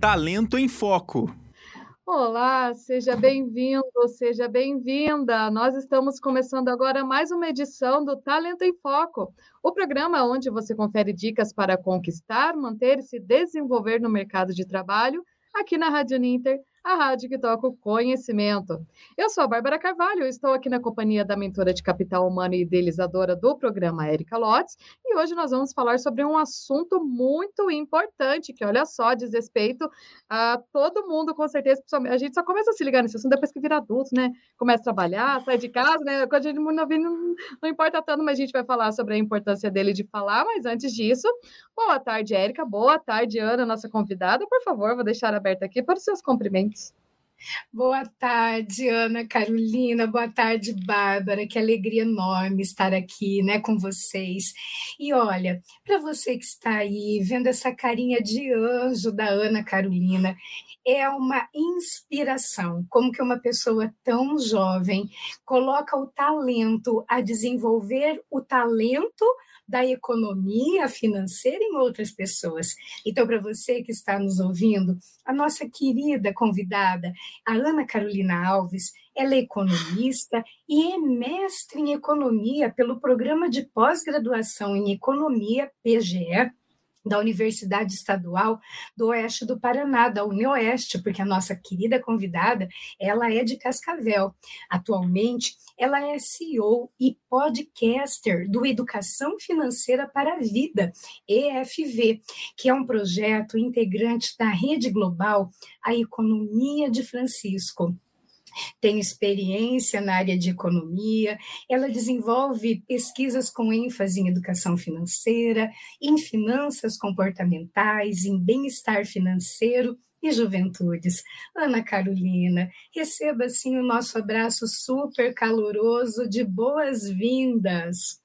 Talento em Foco. Olá, seja bem-vindo, seja bem-vinda. Nós estamos começando agora mais uma edição do Talento em Foco, o programa onde você confere dicas para conquistar, manter e se desenvolver no mercado de trabalho, aqui na Rádio Ninter a rádio que toca o conhecimento. Eu sou a Bárbara Carvalho, estou aqui na companhia da mentora de capital humano e idealizadora do programa Érica Lotz, e hoje nós vamos falar sobre um assunto muito importante, que olha só, diz respeito a todo mundo, com certeza, a gente só começa a se ligar nesse assunto depois que vira adulto, né? Começa a trabalhar, sai de casa, né? Quando a gente não, não, não importa tanto, mas a gente vai falar sobre a importância dele de falar, mas antes disso, boa tarde, Érica, boa tarde, Ana, nossa convidada, por favor, vou deixar aberta aqui para os seus cumprimentos. kids Boa tarde, Ana Carolina. Boa tarde, Bárbara. Que alegria enorme estar aqui, né, com vocês. E olha, para você que está aí vendo essa carinha de anjo da Ana Carolina, é uma inspiração. Como que uma pessoa tão jovem coloca o talento a desenvolver o talento da economia financeira em outras pessoas. Então, para você que está nos ouvindo, a nossa querida convidada, a Ana Carolina Alves, ela é economista e é mestre em economia pelo programa de pós-graduação em economia PGE da Universidade Estadual do Oeste do Paraná, da UniOeste, porque a nossa querida convidada, ela é de Cascavel. Atualmente, ela é CEO e podcaster do Educação Financeira para a Vida, EFV, que é um projeto integrante da rede global A Economia de Francisco tem experiência na área de economia, ela desenvolve pesquisas com ênfase em educação financeira, em finanças comportamentais, em bem-estar financeiro e juventudes. Ana Carolina, receba assim o nosso abraço super caloroso de boas-vindas.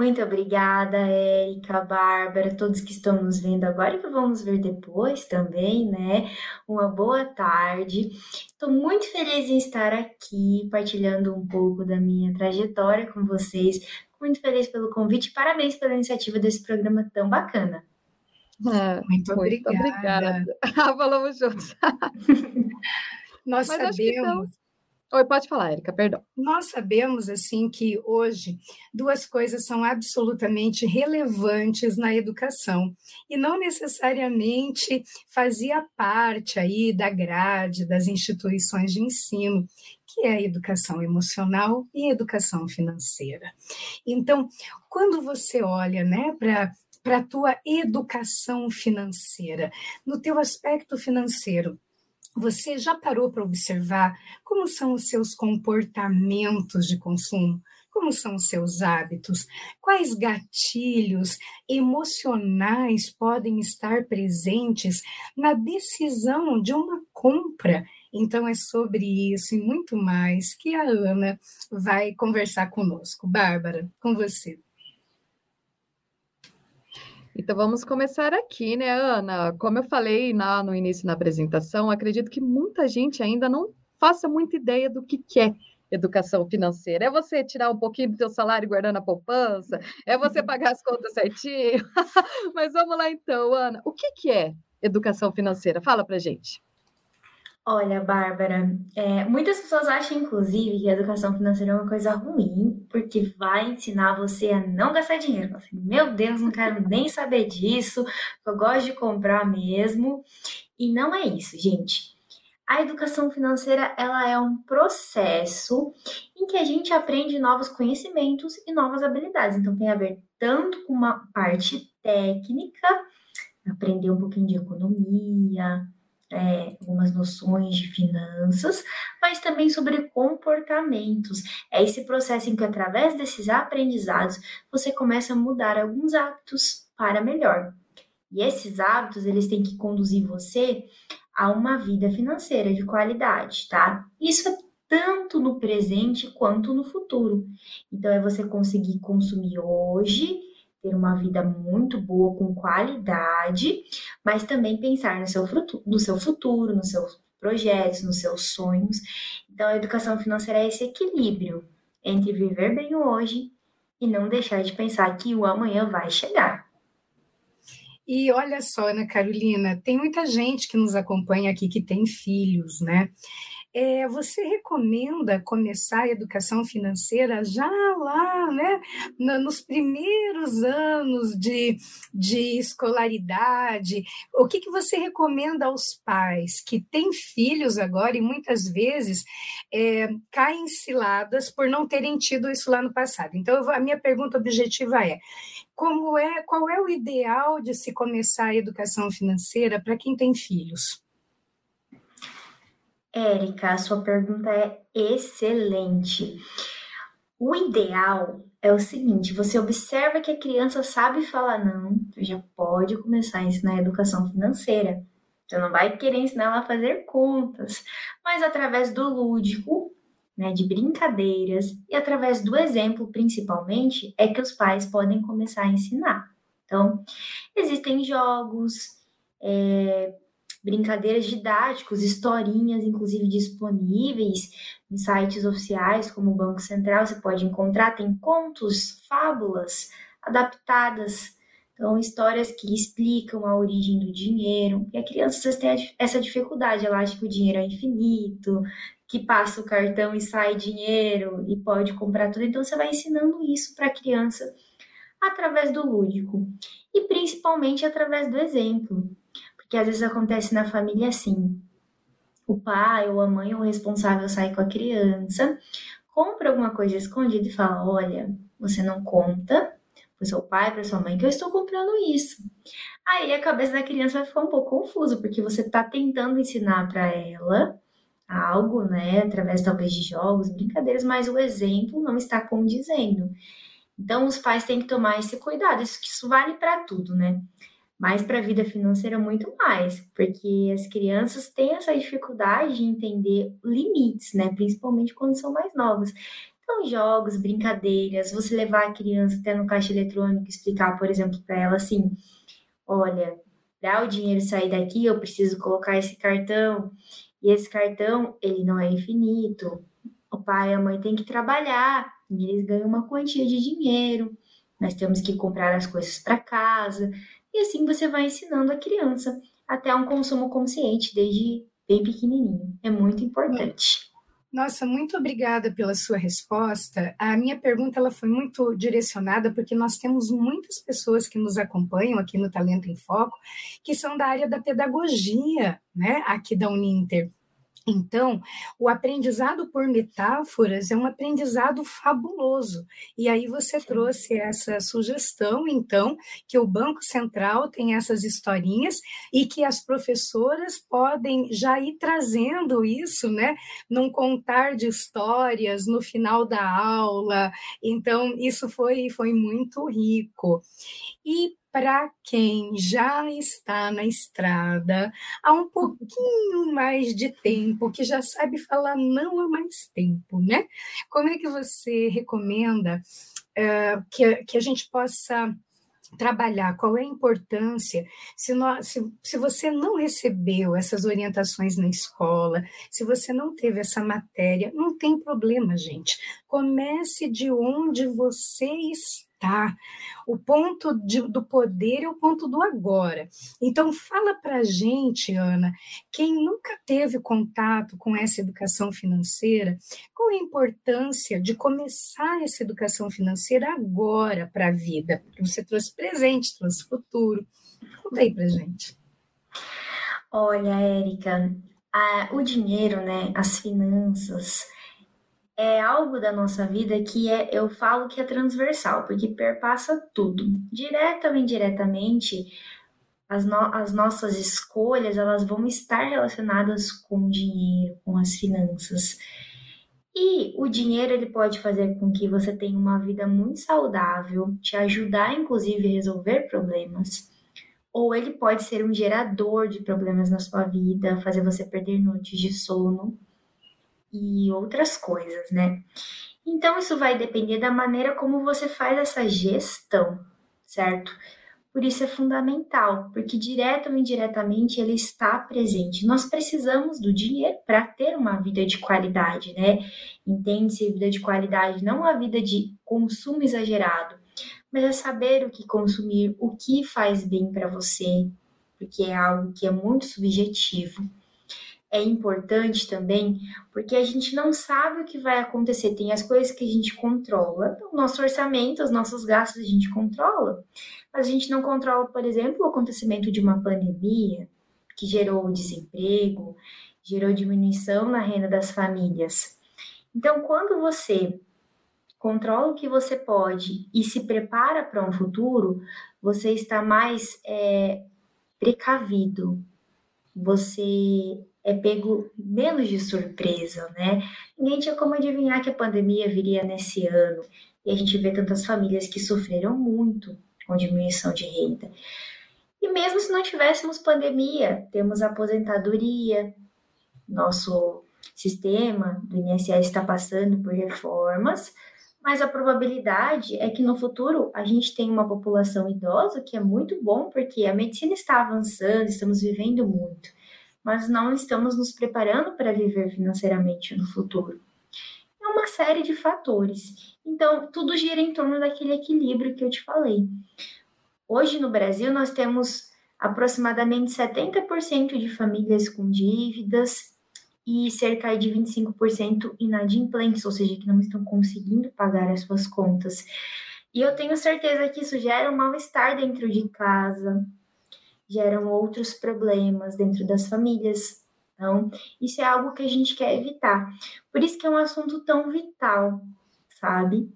Muito obrigada, Érica, Bárbara, todos que estão nos vendo agora e que vamos ver depois também, né? Uma boa tarde. Estou muito feliz em estar aqui partilhando um pouco da minha trajetória com vocês. Muito feliz pelo convite. Parabéns pela iniciativa desse programa tão bacana. É, muito, muito obrigada. obrigada. Falamos juntos. Nós Mas sabemos Oi, pode falar, Erika, perdão. Nós sabemos, assim, que hoje duas coisas são absolutamente relevantes na educação e não necessariamente fazia parte aí da grade das instituições de ensino, que é a educação emocional e a educação financeira. Então, quando você olha, né, para para a tua educação financeira, no teu aspecto financeiro, você já parou para observar como são os seus comportamentos de consumo? Como são os seus hábitos? Quais gatilhos emocionais podem estar presentes na decisão de uma compra? Então, é sobre isso e muito mais que a Ana vai conversar conosco. Bárbara, com você. Então vamos começar aqui, né, Ana? Como eu falei na, no início na apresentação, acredito que muita gente ainda não faça muita ideia do que, que é educação financeira. É você tirar um pouquinho do seu salário guardar na poupança? É você pagar as contas certinho? Mas vamos lá então, Ana. O que, que é educação financeira? Fala pra gente. Olha, Bárbara, é, muitas pessoas acham, inclusive, que a educação financeira é uma coisa ruim, porque vai ensinar você a não gastar dinheiro. Assim, Meu Deus, não quero nem saber disso, eu gosto de comprar mesmo. E não é isso, gente. A educação financeira ela é um processo em que a gente aprende novos conhecimentos e novas habilidades. Então tem a ver tanto com uma parte técnica, aprender um pouquinho de economia, é, algumas noções de finanças, mas também sobre comportamentos. É esse processo em que, através desses aprendizados, você começa a mudar alguns hábitos para melhor. E esses hábitos, eles têm que conduzir você a uma vida financeira de qualidade, tá? Isso é tanto no presente quanto no futuro. Então, é você conseguir consumir hoje ter uma vida muito boa, com qualidade, mas também pensar no seu, fruto, no seu futuro, nos seus projetos, nos seus sonhos. Então, a educação financeira é esse equilíbrio entre viver bem hoje e não deixar de pensar que o amanhã vai chegar. E olha só, Ana Carolina, tem muita gente que nos acompanha aqui que tem filhos, né? É, você recomenda começar a educação financeira já lá, né, nos primeiros anos de, de escolaridade? O que, que você recomenda aos pais que têm filhos agora e muitas vezes é, caem ciladas por não terem tido isso lá no passado? Então, a minha pergunta objetiva é: como é, qual é o ideal de se começar a educação financeira para quem tem filhos? Érica, a sua pergunta é excelente. O ideal é o seguinte: você observa que a criança sabe falar não, já pode começar a ensinar a educação financeira. Você não vai querer ensinar ela a fazer contas, mas através do lúdico, né, de brincadeiras e através do exemplo, principalmente, é que os pais podem começar a ensinar. Então, existem jogos, é, brincadeiras didáticos, historinhas, inclusive disponíveis em sites oficiais como o Banco Central, você pode encontrar, tem contos, fábulas adaptadas, então histórias que explicam a origem do dinheiro, e a criança tem essa dificuldade, ela acha que o dinheiro é infinito, que passa o cartão e sai dinheiro e pode comprar tudo, então você vai ensinando isso para a criança através do lúdico. E principalmente através do exemplo que às vezes acontece na família assim. O pai ou a mãe ou o responsável sai com a criança, compra alguma coisa escondida e fala: Olha, você não conta para seu pai, para sua mãe, que eu estou comprando isso. Aí a cabeça da criança vai ficar um pouco confusa, porque você está tentando ensinar para ela algo, né, através talvez de jogos, brincadeiras, mas o exemplo não está condizendo. Então os pais têm que tomar esse cuidado, isso isso vale para tudo, né? Mas para a vida financeira muito mais, porque as crianças têm essa dificuldade de entender limites, né? Principalmente quando são mais novas. Então, jogos, brincadeiras, você levar a criança até no caixa eletrônico e explicar, por exemplo, para ela assim: olha, para o dinheiro sair daqui, eu preciso colocar esse cartão, e esse cartão, ele não é infinito. O pai e a mãe têm que trabalhar, e eles ganham uma quantia de dinheiro. Nós temos que comprar as coisas para casa. E assim você vai ensinando a criança até um consumo consciente desde bem pequenininho. É muito importante. Nossa, muito obrigada pela sua resposta. A minha pergunta ela foi muito direcionada porque nós temos muitas pessoas que nos acompanham aqui no Talento em Foco que são da área da pedagogia, né, aqui da Uninter. Então, o aprendizado por metáforas é um aprendizado fabuloso. E aí você trouxe essa sugestão, então, que o Banco Central tem essas historinhas e que as professoras podem já ir trazendo isso, né, num contar de histórias no final da aula. Então, isso foi foi muito rico. E para quem já está na estrada há um pouquinho mais de tempo, que já sabe falar não há mais tempo, né? Como é que você recomenda uh, que, que a gente possa trabalhar, qual é a importância, se, nós, se, se você não recebeu essas orientações na escola, se você não teve essa matéria, não tem problema, gente. Comece de onde você está tá? O ponto de, do poder é o ponto do agora. Então, fala para gente, Ana, quem nunca teve contato com essa educação financeira, qual a importância de começar essa educação financeira agora para a vida? Porque você trouxe presente, trouxe futuro. Conta aí para gente. Olha, Érica, o dinheiro, né, as finanças, é algo da nossa vida que é, eu falo que é transversal, porque perpassa tudo. Direta ou indiretamente, as, no, as nossas escolhas, elas vão estar relacionadas com o dinheiro, com as finanças. E o dinheiro ele pode fazer com que você tenha uma vida muito saudável, te ajudar inclusive a resolver problemas, ou ele pode ser um gerador de problemas na sua vida, fazer você perder noites de sono e outras coisas, né? Então isso vai depender da maneira como você faz essa gestão, certo? Por isso é fundamental, porque direto ou indiretamente ele está presente. Nós precisamos do dinheiro para ter uma vida de qualidade, né? Entende-se vida de qualidade, não uma vida de consumo exagerado, mas é saber o que consumir, o que faz bem para você, porque é algo que é muito subjetivo. É importante também porque a gente não sabe o que vai acontecer. Tem as coisas que a gente controla, o nosso orçamento, os nossos gastos a gente controla, mas a gente não controla, por exemplo, o acontecimento de uma pandemia que gerou desemprego, gerou diminuição na renda das famílias. Então, quando você controla o que você pode e se prepara para um futuro, você está mais é, precavido, você é pego menos de surpresa, né? Ninguém tinha como adivinhar que a pandemia viria nesse ano. E a gente vê tantas famílias que sofreram muito com diminuição de renda. E mesmo se não tivéssemos pandemia, temos aposentadoria, nosso sistema do INSS está passando por reformas, mas a probabilidade é que no futuro a gente tenha uma população idosa, que é muito bom, porque a medicina está avançando, estamos vivendo muito, mas não estamos nos preparando para viver financeiramente no futuro. É uma série de fatores. Então, tudo gira em torno daquele equilíbrio que eu te falei. Hoje no Brasil, nós temos aproximadamente 70% de famílias com dívidas e cerca de 25% inadimplentes, ou seja, que não estão conseguindo pagar as suas contas. E eu tenho certeza que isso gera um mal-estar dentro de casa, geram outros problemas dentro das famílias. Então, isso é algo que a gente quer evitar. Por isso que é um assunto tão vital, sabe?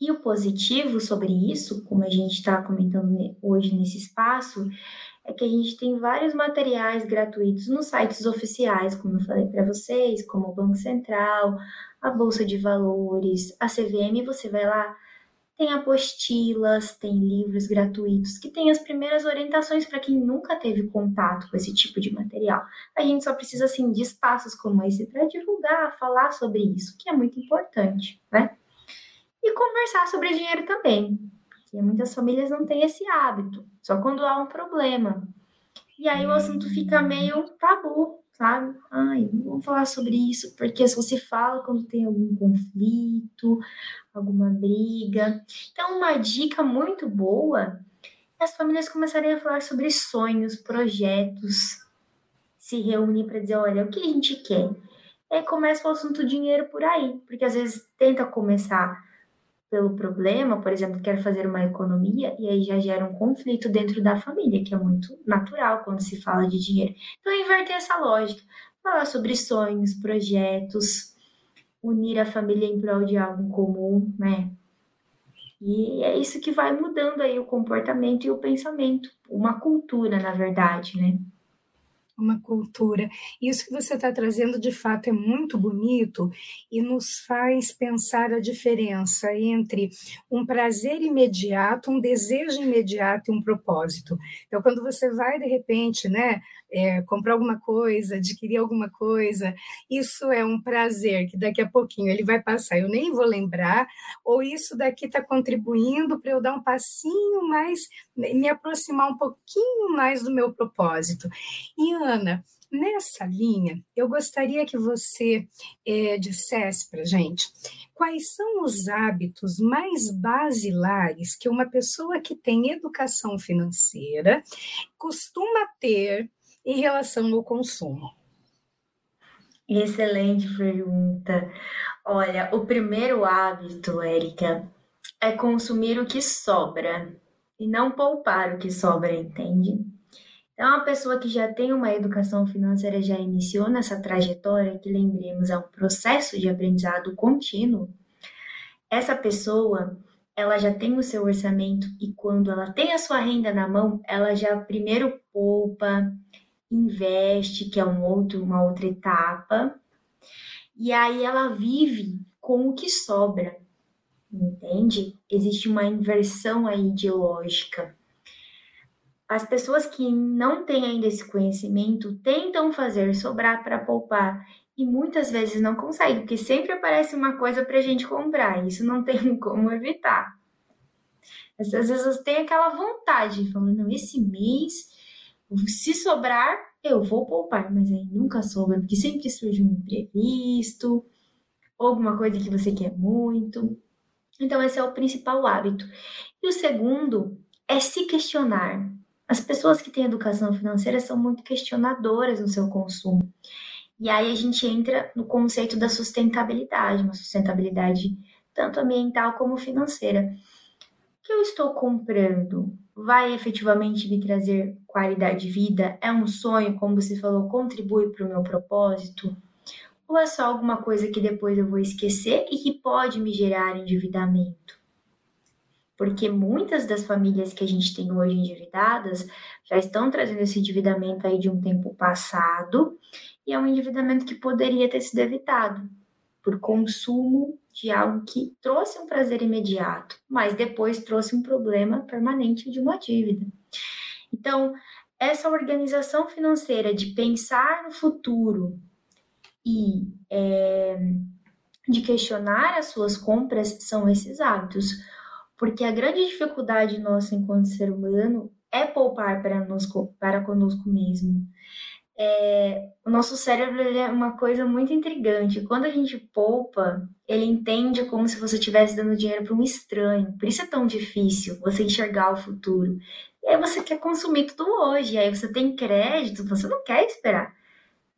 E o positivo sobre isso, como a gente está comentando hoje nesse espaço, é que a gente tem vários materiais gratuitos nos sites oficiais, como eu falei para vocês, como o Banco Central, a Bolsa de Valores, a CVM, você vai lá, tem apostilas, tem livros gratuitos que tem as primeiras orientações para quem nunca teve contato com esse tipo de material. A gente só precisa assim de espaços como esse para divulgar, falar sobre isso, que é muito importante, né? E conversar sobre dinheiro também, porque muitas famílias não têm esse hábito só quando há um problema. E aí o assunto fica meio tabu, sabe? Ai, não vamos falar sobre isso, porque só se fala quando tem algum conflito, alguma briga. Então, uma dica muito boa é as famílias começarem a falar sobre sonhos, projetos, se reunir para dizer, olha, o que a gente quer? E aí começa o assunto dinheiro por aí, porque às vezes tenta começar pelo problema, por exemplo, quer fazer uma economia, e aí já gera um conflito dentro da família, que é muito natural quando se fala de dinheiro. Então, inverter essa lógica, falar sobre sonhos, projetos, unir a família em prol de algo comum, né? E é isso que vai mudando aí o comportamento e o pensamento, uma cultura, na verdade, né? Uma cultura. Isso que você está trazendo de fato é muito bonito e nos faz pensar a diferença entre um prazer imediato, um desejo imediato e um propósito. Então, quando você vai de repente, né, é, comprar alguma coisa, adquirir alguma coisa, isso é um prazer que daqui a pouquinho ele vai passar, eu nem vou lembrar, ou isso daqui está contribuindo para eu dar um passinho mais, me aproximar um pouquinho mais do meu propósito. E Ana, nessa linha, eu gostaria que você é, dissesse para gente quais são os hábitos mais basilares que uma pessoa que tem educação financeira costuma ter em relação ao consumo? Excelente pergunta. Olha, o primeiro hábito, Érica, é consumir o que sobra e não poupar o que sobra, entende? Então, uma pessoa que já tem uma educação financeira, já iniciou nessa trajetória, que lembremos, é um processo de aprendizado contínuo, essa pessoa ela já tem o seu orçamento e quando ela tem a sua renda na mão, ela já primeiro poupa, investe, que é um outro, uma outra etapa, e aí ela vive com o que sobra, entende? Existe uma inversão aí de lógica. As pessoas que não têm ainda esse conhecimento tentam fazer sobrar para poupar e muitas vezes não conseguem, porque sempre aparece uma coisa para a gente comprar, isso não tem como evitar. Às vezes tem aquela vontade, falando, esse mês, se sobrar, eu vou poupar, mas aí nunca sobra, porque sempre surge um imprevisto, alguma coisa que você quer muito. Então, esse é o principal hábito. E o segundo é se questionar. As pessoas que têm educação financeira são muito questionadoras no seu consumo. E aí a gente entra no conceito da sustentabilidade, uma sustentabilidade tanto ambiental como financeira. O que eu estou comprando vai efetivamente me trazer qualidade de vida? É um sonho, como você falou, contribui para o meu propósito? Ou é só alguma coisa que depois eu vou esquecer e que pode me gerar endividamento? Porque muitas das famílias que a gente tem hoje endividadas já estão trazendo esse endividamento aí de um tempo passado e é um endividamento que poderia ter sido evitado por consumo de algo que trouxe um prazer imediato, mas depois trouxe um problema permanente de uma dívida. Então, essa organização financeira de pensar no futuro e é, de questionar as suas compras são esses hábitos. Porque a grande dificuldade nossa enquanto ser humano é poupar para, nos, para conosco mesmo. É, o nosso cérebro é uma coisa muito intrigante. Quando a gente poupa, ele entende como se você estivesse dando dinheiro para um estranho. Por isso é tão difícil você enxergar o futuro. E aí você quer consumir tudo hoje. Aí você tem crédito, você não quer esperar.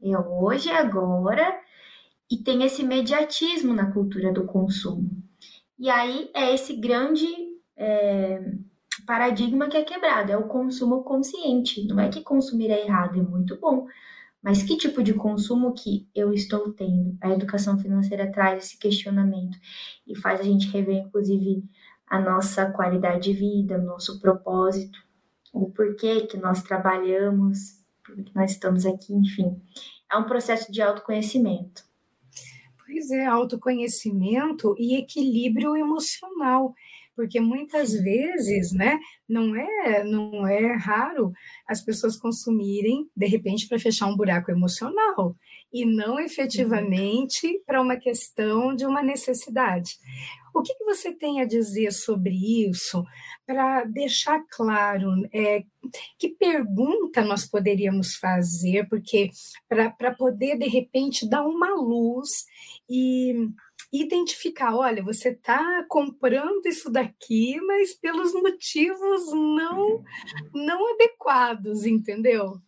É hoje, é agora. E tem esse imediatismo na cultura do consumo. E aí é esse grande é, paradigma que é quebrado, é o consumo consciente. Não é que consumir é errado, é muito bom. Mas que tipo de consumo que eu estou tendo? A educação financeira traz esse questionamento e faz a gente rever, inclusive, a nossa qualidade de vida, o nosso propósito, o porquê que nós trabalhamos, porque nós estamos aqui, enfim. É um processo de autoconhecimento. Pois é, autoconhecimento e equilíbrio emocional, porque muitas vezes, né, não é, não é raro as pessoas consumirem de repente para fechar um buraco emocional e não efetivamente para uma questão de uma necessidade. O que, que, você tem a dizer sobre isso para deixar claro é, que pergunta nós poderíamos fazer, porque para poder de repente dar uma luz e identificar, olha, você está comprando isso daqui, mas pelos motivos não não adequados, entendeu?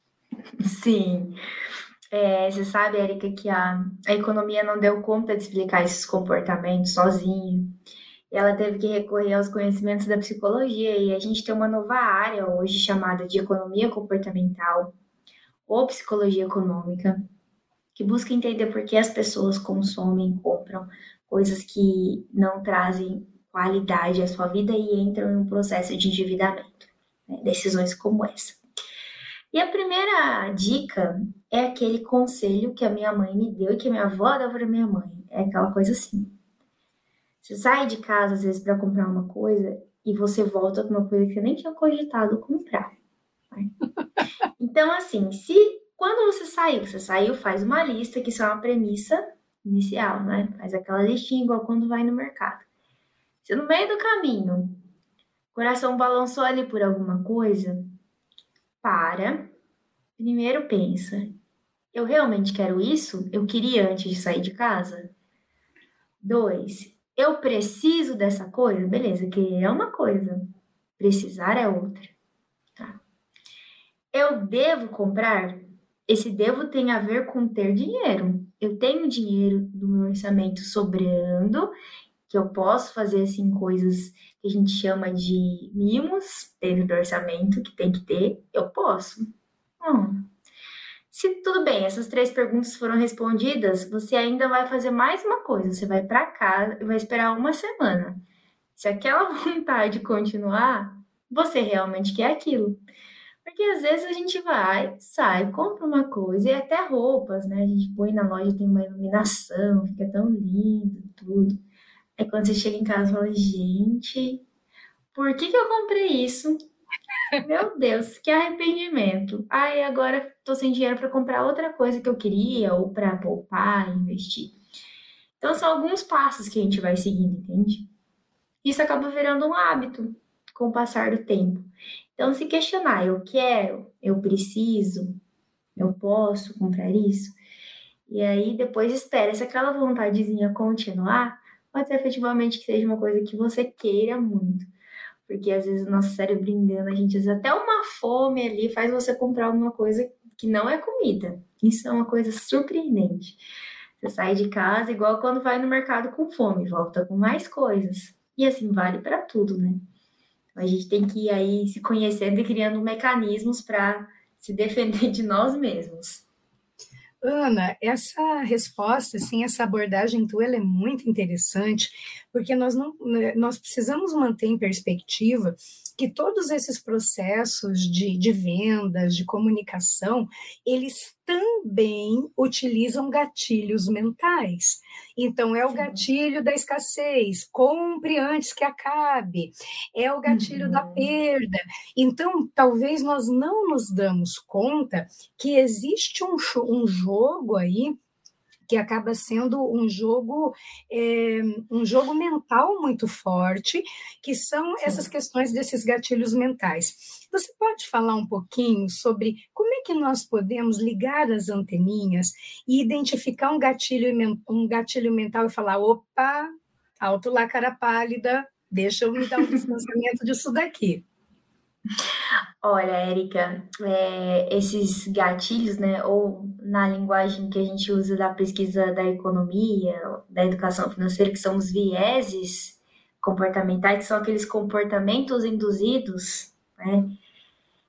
Sim. É, você sabe, Érica, que a, a economia não deu conta de explicar esses comportamentos sozinha. Ela teve que recorrer aos conhecimentos da psicologia, e a gente tem uma nova área hoje chamada de economia comportamental ou psicologia econômica, que busca entender por que as pessoas consomem, compram coisas que não trazem qualidade à sua vida e entram em um processo de endividamento. Né? Decisões como essa. E a primeira dica é aquele conselho que a minha mãe me deu e que a minha avó dava para minha mãe. É aquela coisa assim. Você sai de casa às vezes para comprar uma coisa e você volta com uma coisa que você nem tinha cogitado comprar. Né? Então, assim, se quando você saiu, você saiu, faz uma lista, que isso é uma premissa inicial, né? Faz aquela listinha igual quando vai no mercado. Se no meio do caminho o coração balançou ali por alguma coisa, para. Primeiro pensa: eu realmente quero isso? Eu queria antes de sair de casa? Dois, eu preciso dessa coisa? Beleza, querer é uma coisa, precisar é outra. Tá? Eu devo comprar? Esse devo tem a ver com ter dinheiro. Eu tenho dinheiro do meu orçamento sobrando, que eu posso fazer assim coisas que a gente chama de mimos dentro do orçamento, que tem que ter, eu posso. Hum. Se tudo bem, essas três perguntas foram respondidas, você ainda vai fazer mais uma coisa. Você vai para casa e vai esperar uma semana. Se aquela vontade continuar, você realmente quer aquilo. Porque às vezes a gente vai, sai, compra uma coisa, e até roupas, né? A gente põe na loja, tem uma iluminação, fica tão lindo, tudo. Aí quando você chega em casa, fala, gente, por que, que eu comprei isso? Meu Deus, que arrependimento. Aí agora tô sem dinheiro para comprar outra coisa que eu queria, ou para poupar, investir. Então são alguns passos que a gente vai seguindo, entende? Isso acaba virando um hábito com o passar do tempo. Então, se questionar, eu quero, eu preciso, eu posso comprar isso, e aí depois espera se aquela vontadezinha continuar, pode ser efetivamente que seja uma coisa que você queira muito. Porque às vezes o nosso cérebro engana a gente, às vezes até uma fome ali faz você comprar alguma coisa que não é comida. Isso é uma coisa surpreendente. Você sai de casa igual quando vai no mercado com fome, volta com mais coisas. E assim vale para tudo, né? A gente tem que ir aí se conhecendo e criando mecanismos para se defender de nós mesmos. Ana, essa resposta, assim, essa abordagem tua, ela é muito interessante, porque nós não, né, nós precisamos manter em perspectiva que todos esses processos de, de vendas, de comunicação, eles também utilizam gatilhos mentais. Então, é o gatilho da escassez, compre antes que acabe, é o gatilho uhum. da perda. Então, talvez nós não nos damos conta que existe um, um jogo aí que acaba sendo um jogo é, um jogo mental muito forte, que são Sim. essas questões desses gatilhos mentais. Você pode falar um pouquinho sobre como é que nós podemos ligar as anteninhas e identificar um gatilho, um gatilho mental e falar, opa, alto lá, cara pálida, deixa eu me dar um distanciamento disso daqui. Olha, Érica, é, esses gatilhos, né, ou na linguagem que a gente usa da pesquisa da economia, da educação financeira, que são os vieses comportamentais, que são aqueles comportamentos induzidos, né,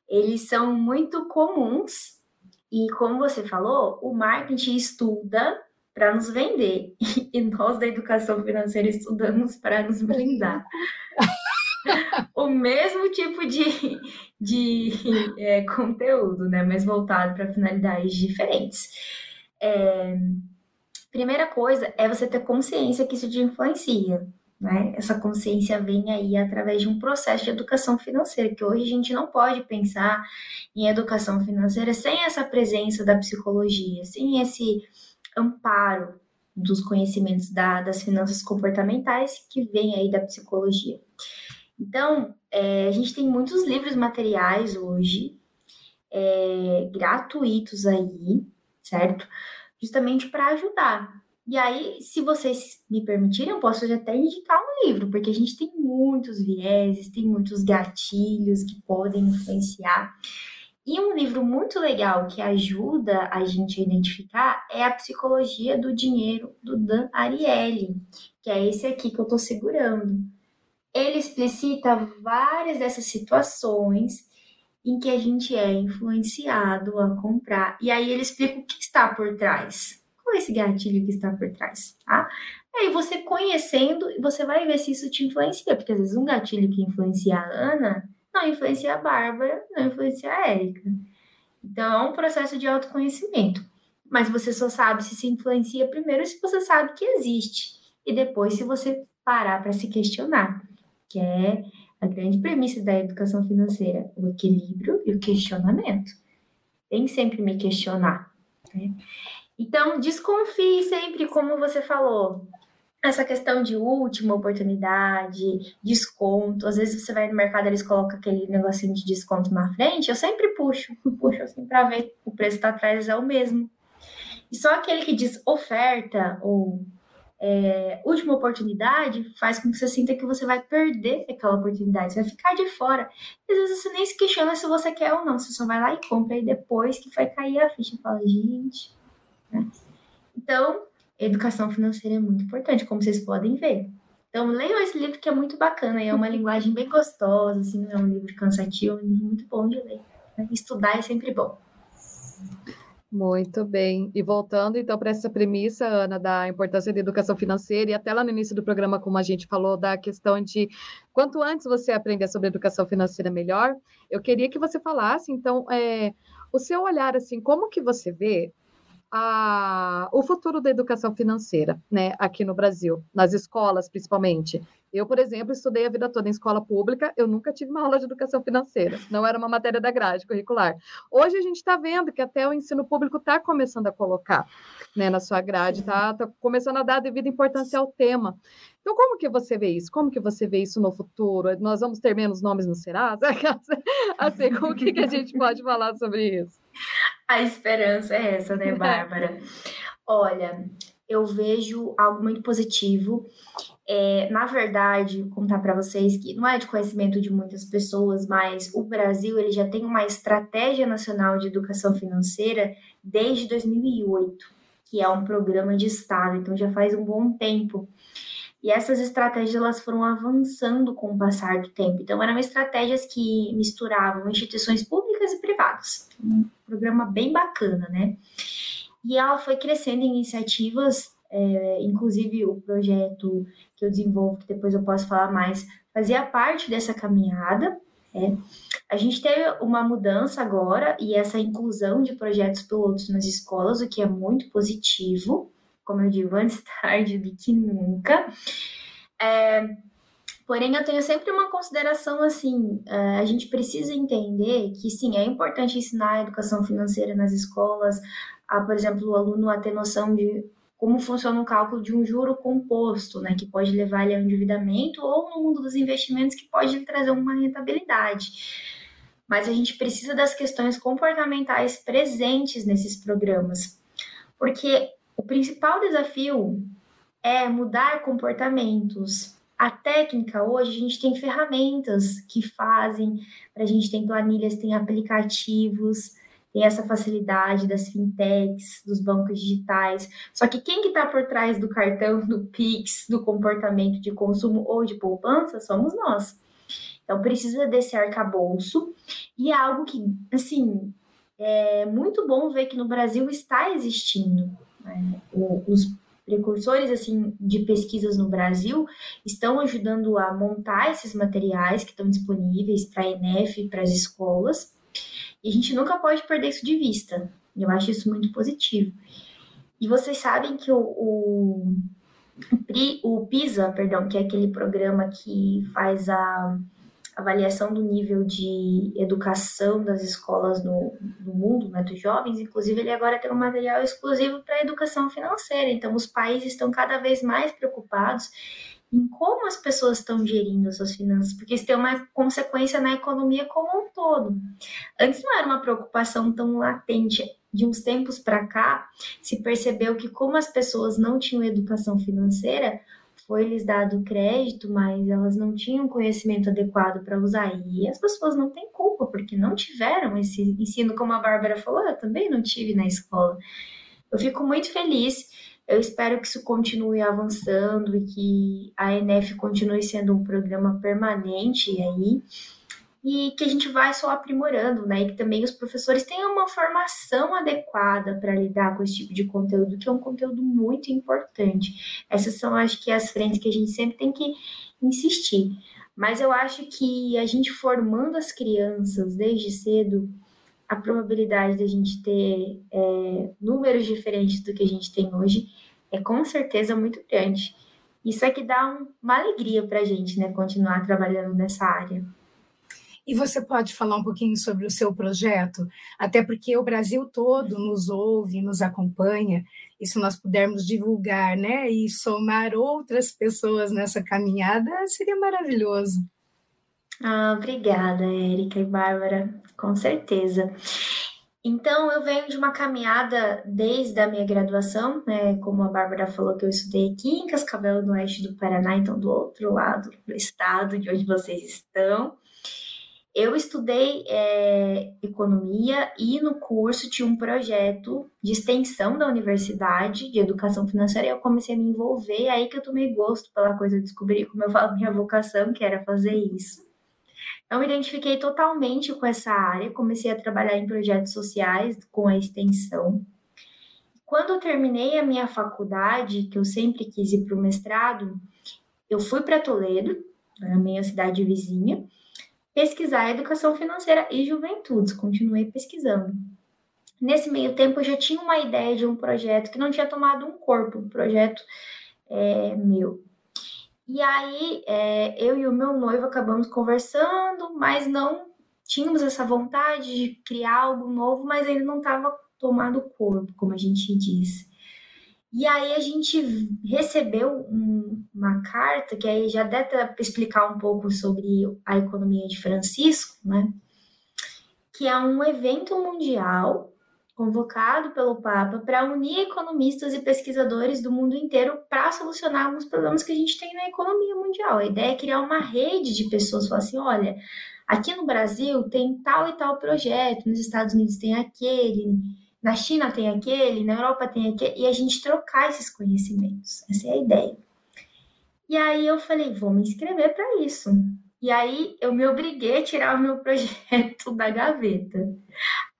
eles são muito comuns e, como você falou, o marketing estuda para nos vender e nós da educação financeira estudamos para nos blindar. o mesmo tipo de, de é, conteúdo, né? Mas voltado para finalidades diferentes. É, primeira coisa é você ter consciência que isso te influencia. Né? Essa consciência vem aí através de um processo de educação financeira, que hoje a gente não pode pensar em educação financeira sem essa presença da psicologia, sem esse amparo dos conhecimentos da, das finanças comportamentais que vem aí da psicologia. Então, é, a gente tem muitos livros materiais hoje, é, gratuitos aí, certo? Justamente para ajudar. E aí, se vocês me permitirem, eu posso até indicar um livro, porque a gente tem muitos vieses, tem muitos gatilhos que podem influenciar. E um livro muito legal que ajuda a gente a identificar é A Psicologia do Dinheiro, do Dan Ariely, que é esse aqui que eu estou segurando ele explicita várias dessas situações em que a gente é influenciado a comprar. E aí ele explica o que está por trás. Qual é esse gatilho que está por trás, tá? Aí você conhecendo, você vai ver se isso te influencia, porque às vezes um gatilho que influencia a Ana não influencia a Bárbara, não influencia a Érica. Então é um processo de autoconhecimento. Mas você só sabe se se influencia primeiro se você sabe que existe. E depois se você parar para se questionar que é a grande premissa da educação financeira, o equilíbrio e o questionamento. Tem sempre me questionar. Né? Então, desconfie sempre, como você falou, essa questão de última oportunidade, desconto. Às vezes você vai no mercado, eles colocam aquele negocinho de desconto na frente. Eu sempre puxo, puxo assim para ver o preço está atrás é o mesmo. E só aquele que diz oferta ou é, última oportunidade faz com que você sinta que você vai perder aquela oportunidade, você vai ficar de fora. E às vezes você nem se questiona se você quer ou não, você só vai lá e compra e depois que vai cair a ficha fala, gente. Né? Então, educação financeira é muito importante, como vocês podem ver. Então, leiam esse livro que é muito bacana, é uma linguagem bem gostosa, assim, não é um livro cansativo, é um livro muito bom de ler. Né? Estudar é sempre bom. Muito bem. E voltando então para essa premissa, Ana, da importância da educação financeira, e até lá no início do programa, como a gente falou, da questão de quanto antes você aprender sobre educação financeira, melhor, eu queria que você falasse, então, é, o seu olhar, assim, como que você vê a, o futuro da educação financeira, né, aqui no Brasil, nas escolas principalmente. Eu, por exemplo, estudei a vida toda em escola pública, eu nunca tive uma aula de educação financeira, não era uma matéria da grade curricular. Hoje a gente está vendo que até o ensino público está começando a colocar né, na sua grade, está tá começando a dar a devida importância ao tema. Então, como que você vê isso? Como que você vê isso no futuro? Nós vamos ter menos nomes no Serasa? Assim, como que, que a gente pode falar sobre isso? A esperança é essa, né, Bárbara? Olha, eu vejo algo muito positivo. É, na verdade, contar para vocês que não é de conhecimento de muitas pessoas, mas o Brasil ele já tem uma estratégia nacional de educação financeira desde 2008, que é um programa de estado, então já faz um bom tempo. E essas estratégias elas foram avançando com o passar do tempo. Então eram estratégias que misturavam instituições públicas e privadas. Programa bem bacana, né? E ela foi crescendo em iniciativas, é, inclusive o projeto que eu desenvolvo, que depois eu posso falar mais, fazia parte dessa caminhada. É. A gente teve uma mudança agora e essa inclusão de projetos pilotos nas escolas, o que é muito positivo, como eu digo, antes tarde do que nunca. É, porém, eu tenho sempre uma consideração assim: é, a gente precisa entender que sim, é importante ensinar a educação financeira nas escolas, a, por exemplo, o aluno a ter noção de como funciona o cálculo de um juro composto, né, que pode levar ele ao endividamento, ou no mundo dos investimentos, que pode trazer uma rentabilidade. Mas a gente precisa das questões comportamentais presentes nesses programas, porque o principal desafio é mudar comportamentos. A técnica hoje, a gente tem ferramentas que fazem, a gente tem planilhas, tem aplicativos, tem essa facilidade das fintechs, dos bancos digitais. Só que quem que está por trás do cartão, do Pix, do comportamento de consumo ou de poupança somos nós. Então precisa desse arcabouço e é algo que, assim, é muito bom ver que no Brasil está existindo. Né? Os precursores assim de pesquisas no Brasil estão ajudando a montar esses materiais que estão disponíveis para a ENEF, para as escolas. E a gente nunca pode perder isso de vista. Eu acho isso muito positivo. E vocês sabem que o, o, o PISA, perdão, que é aquele programa que faz a avaliação do nível de educação das escolas no, no mundo, né, dos jovens, inclusive ele agora tem um material exclusivo para educação financeira. Então, os países estão cada vez mais preocupados em como as pessoas estão gerindo suas finanças, porque isso tem uma consequência na economia como um todo. Antes não era uma preocupação tão latente. De uns tempos para cá, se percebeu que como as pessoas não tinham educação financeira, foi lhes dado crédito, mas elas não tinham conhecimento adequado para usar. E as pessoas não têm culpa, porque não tiveram esse ensino, como a Bárbara falou, eu também não tive na escola. Eu fico muito feliz eu espero que isso continue avançando e que a ENF continue sendo um programa permanente aí e que a gente vai só aprimorando, né? E que também os professores tenham uma formação adequada para lidar com esse tipo de conteúdo, que é um conteúdo muito importante. Essas são, acho que, as frentes que a gente sempre tem que insistir. Mas eu acho que a gente formando as crianças desde cedo, a probabilidade de a gente ter é, números diferentes do que a gente tem hoje é com certeza muito grande. Isso é que dá um, uma alegria para a gente, né, continuar trabalhando nessa área. E você pode falar um pouquinho sobre o seu projeto? Até porque o Brasil todo nos ouve, nos acompanha, e se nós pudermos divulgar né, e somar outras pessoas nessa caminhada, seria maravilhoso. Ah, obrigada, Érica e Bárbara, com certeza. Então, eu venho de uma caminhada desde a minha graduação, né? Como a Bárbara falou, que eu estudei aqui em Cascavel, no oeste do Paraná, então do outro lado do estado de onde vocês estão. Eu estudei é, economia e no curso tinha um projeto de extensão da universidade de educação financeira e eu comecei a me envolver. Aí que eu tomei gosto pela coisa, descobri, como eu falo, minha vocação, que era fazer isso. Eu me identifiquei totalmente com essa área, comecei a trabalhar em projetos sociais com a extensão. Quando eu terminei a minha faculdade, que eu sempre quis ir para o mestrado, eu fui para Toledo, na minha cidade vizinha, pesquisar educação financeira e juventudes, continuei pesquisando. Nesse meio tempo, eu já tinha uma ideia de um projeto que não tinha tomado um corpo, um projeto é, meu. E aí, é, eu e o meu noivo acabamos conversando, mas não tínhamos essa vontade de criar algo novo, mas ainda não estava tomado corpo, como a gente diz. E aí a gente recebeu um, uma carta, que aí já deve explicar um pouco sobre a economia de Francisco, né? Que é um evento mundial convocado pelo Papa para unir economistas e pesquisadores do mundo inteiro para solucionar alguns problemas que a gente tem na economia mundial. A ideia é criar uma rede de pessoas, falar assim, olha, aqui no Brasil tem tal e tal projeto, nos Estados Unidos tem aquele, na China tem aquele, na Europa tem aquele, e a gente trocar esses conhecimentos. Essa é a ideia. E aí eu falei, vou me inscrever para isso. E aí eu me obriguei a tirar o meu projeto da gaveta.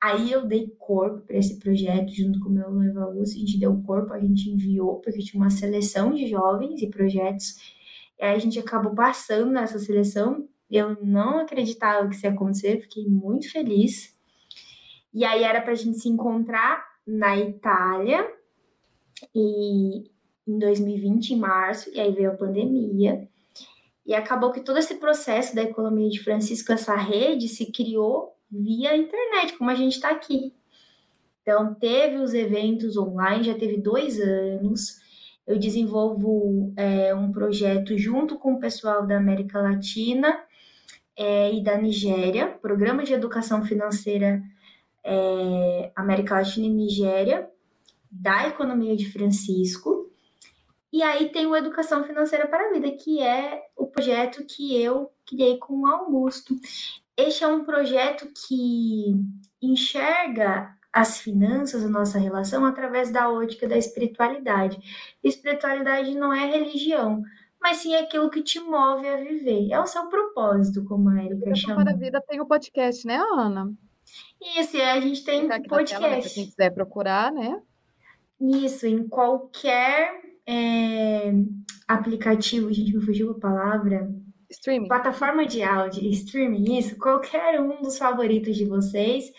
Aí eu dei corpo para esse projeto junto com o meu noivo Augusto. A gente deu corpo, a gente enviou, porque tinha uma seleção de jovens e projetos. E aí a gente acabou passando nessa seleção. Eu não acreditava que isso ia acontecer, fiquei muito feliz. E aí era para a gente se encontrar na Itália e em 2020, em março, e aí veio a pandemia. E acabou que todo esse processo da economia de Francisco, essa rede, se criou via internet, como a gente está aqui. Então, teve os eventos online, já teve dois anos. Eu desenvolvo é, um projeto junto com o pessoal da América Latina é, e da Nigéria, Programa de Educação Financeira é, América Latina e Nigéria, da Economia de Francisco. E aí tem o Educação Financeira para a Vida, que é o projeto que eu criei com o Augusto. Este é um projeto que enxerga as finanças, a nossa relação, através da ótica da espiritualidade. Espiritualidade não é religião, mas sim aquilo que te move a viver. É o seu propósito, como a Erika chama. Para a vida tem o podcast, né, Ana? Isso, a gente tem um podcast. Tela, né, quem quiser procurar, né? Isso, em qualquer é, aplicativo, a gente me fugiu a palavra, Streaming. Plataforma de áudio, streaming, isso, qualquer um dos favoritos de vocês.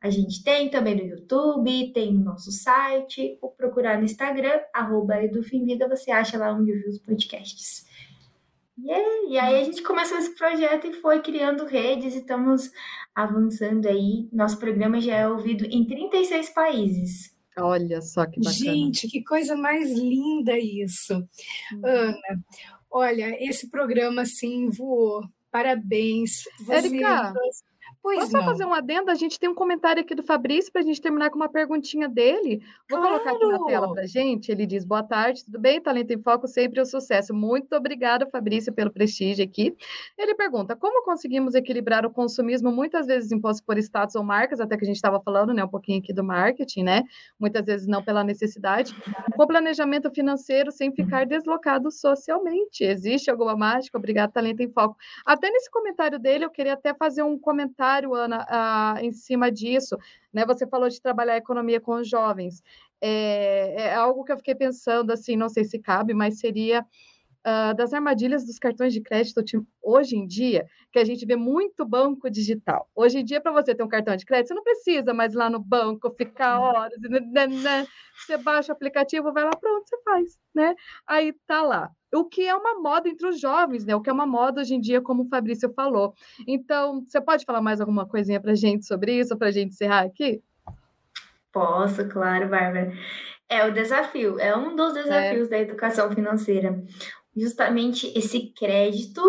A gente tem também no YouTube, tem no nosso site, ou procurar no Instagram, arroba EduFimVida, você acha lá onde viu os podcasts. Yeah. E aí a gente começou esse projeto e foi criando redes e estamos avançando aí. Nosso programa já é ouvido em 36 países. Olha só que bacana. Gente, que coisa mais linda isso. Hum. Ana, Olha, esse programa assim voou. Parabéns. Você Érica, Pois Posso não. fazer um adendo? A gente tem um comentário aqui do Fabrício para a gente terminar com uma perguntinha dele. Vou claro. colocar aqui na tela para gente. Ele diz: Boa tarde, tudo bem? Talento em Foco, sempre o um sucesso. Muito obrigada, Fabrício, pelo prestígio aqui. Ele pergunta: Como conseguimos equilibrar o consumismo, muitas vezes imposto por status ou marcas, até que a gente estava falando, né, um pouquinho aqui do marketing, né? Muitas vezes não pela necessidade, com planejamento financeiro sem ficar deslocado socialmente. Existe alguma mágica? Obrigada, Talento em Foco. Até nesse comentário dele, eu queria até fazer um comentário comentário, Ana, ah, em cima disso. Né? Você falou de trabalhar a economia com os jovens. É, é algo que eu fiquei pensando, assim, não sei se cabe, mas seria uh, das armadilhas dos cartões de crédito hoje em dia, que a gente vê muito banco digital. Hoje em dia, para você ter um cartão de crédito, você não precisa mais ir lá no banco, ficar horas, né, né, né. você baixa o aplicativo, vai lá, pronto, você faz, né? Aí tá lá o que é uma moda entre os jovens, né? O que é uma moda hoje em dia, como o Fabrício falou. Então, você pode falar mais alguma coisinha para gente sobre isso, para a gente encerrar aqui? Posso, claro, Bárbara. É o desafio, é um dos desafios é. da educação financeira. Justamente esse crédito,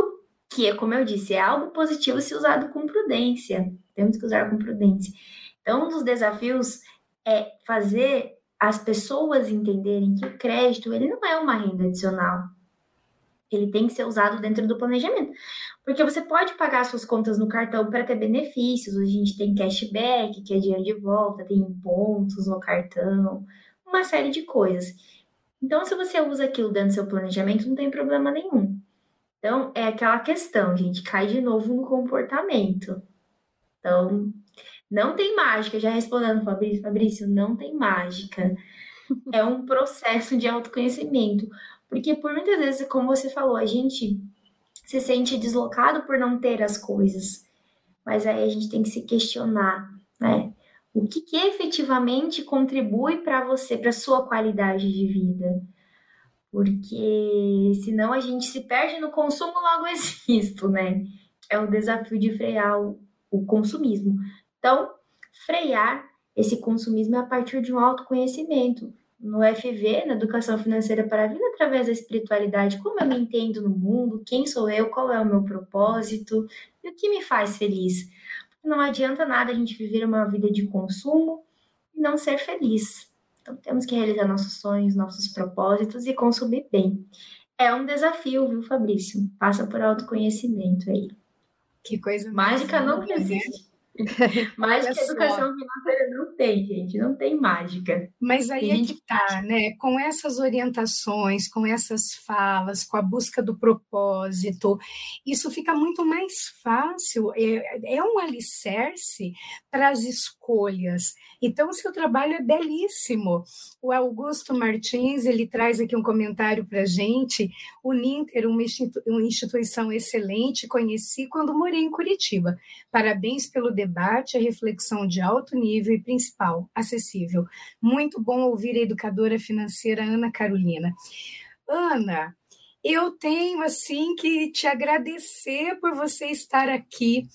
que é, como eu disse, é algo positivo se usado com prudência. Temos que usar com prudência. Então, um dos desafios é fazer as pessoas entenderem que o crédito ele não é uma renda adicional ele tem que ser usado dentro do planejamento. Porque você pode pagar suas contas no cartão para ter benefícios. A gente tem cashback, que é dinheiro de volta, tem pontos no cartão, uma série de coisas. Então, se você usa aquilo dentro do seu planejamento, não tem problema nenhum. Então, é aquela questão, gente, cai de novo no comportamento. Então, não tem mágica. Já respondendo, Fabrício, Fabrício, não tem mágica. É um processo de autoconhecimento. Porque por muitas vezes, como você falou, a gente se sente deslocado por não ter as coisas. Mas aí a gente tem que se questionar, né? O que, que efetivamente contribui para você, para sua qualidade de vida? Porque senão a gente se perde no consumo, logo existo, né? É o desafio de frear o, o consumismo. Então, frear esse consumismo é a partir de um autoconhecimento no FV, na Educação Financeira para a Vida, através da espiritualidade, como eu me entendo no mundo, quem sou eu, qual é o meu propósito e o que me faz feliz. Não adianta nada a gente viver uma vida de consumo e não ser feliz. Então, temos que realizar nossos sonhos, nossos propósitos e consumir bem. É um desafio, viu, Fabrício? Passa por autoconhecimento aí. Que coisa mágica não né? existe. mágica que educação financeira não tem, gente, não tem mágica. Mas aí é que tá, né? Com essas orientações, com essas falas, com a busca do propósito, isso fica muito mais fácil, é, é um alicerce para as escolhas. Então, o seu trabalho é belíssimo. O Augusto Martins, ele traz aqui um comentário para a gente. O Ninter, uma, institu uma instituição excelente, conheci quando morei em Curitiba. Parabéns pelo debate, a reflexão de alto nível e principal, acessível. Muito bom ouvir a educadora financeira Ana Carolina. Ana, eu tenho assim que te agradecer por você estar aqui,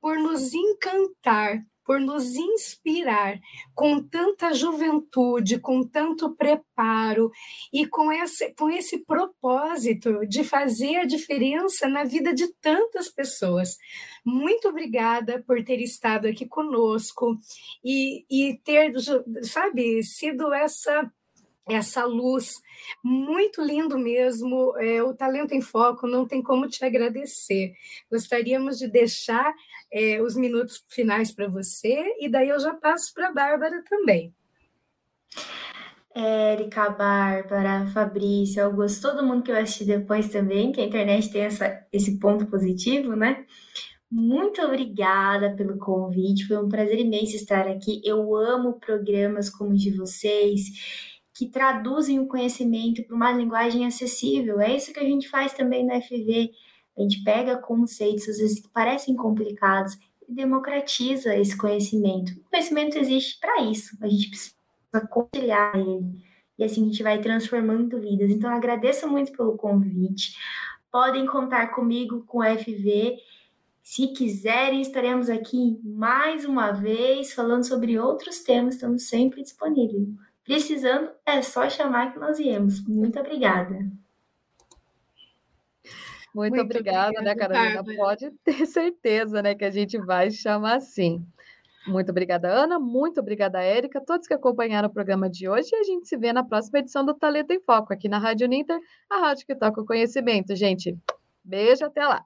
por nos encantar por nos inspirar com tanta juventude, com tanto preparo e com esse, com esse propósito de fazer a diferença na vida de tantas pessoas. Muito obrigada por ter estado aqui conosco e, e ter, sabe, sido essa essa luz. Muito lindo mesmo. É, o Talento em Foco não tem como te agradecer. Gostaríamos de deixar é, os minutos finais para você e daí eu já passo para a Bárbara também. Érica, Bárbara, Fabrício, Augusto, todo mundo que vai assistir depois também, que a internet tem essa, esse ponto positivo, né? Muito obrigada pelo convite, foi um prazer imenso estar aqui. Eu amo programas como o de vocês que traduzem o conhecimento para uma linguagem acessível. É isso que a gente faz também no FV. A gente pega conceitos, às vezes, que parecem complicados e democratiza esse conhecimento. O conhecimento existe para isso. A gente precisa compartilhar ele. E assim a gente vai transformando vidas. Então, agradeço muito pelo convite. Podem contar comigo com o FV. Se quiserem, estaremos aqui mais uma vez falando sobre outros temas. Estamos sempre disponíveis. Precisando, é só chamar que nós viemos. Muito obrigada. Muito, Muito obrigada, obrigada, né, Carolina? Bárbara. Pode ter certeza, né, que a gente vai chamar assim. Muito obrigada, Ana. Muito obrigada, Érica. Todos que acompanharam o programa de hoje. E a gente se vê na próxima edição do Talento em Foco, aqui na Rádio Ninter, a rádio que toca o conhecimento. Gente, beijo, até lá.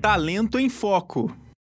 Talento em Foco.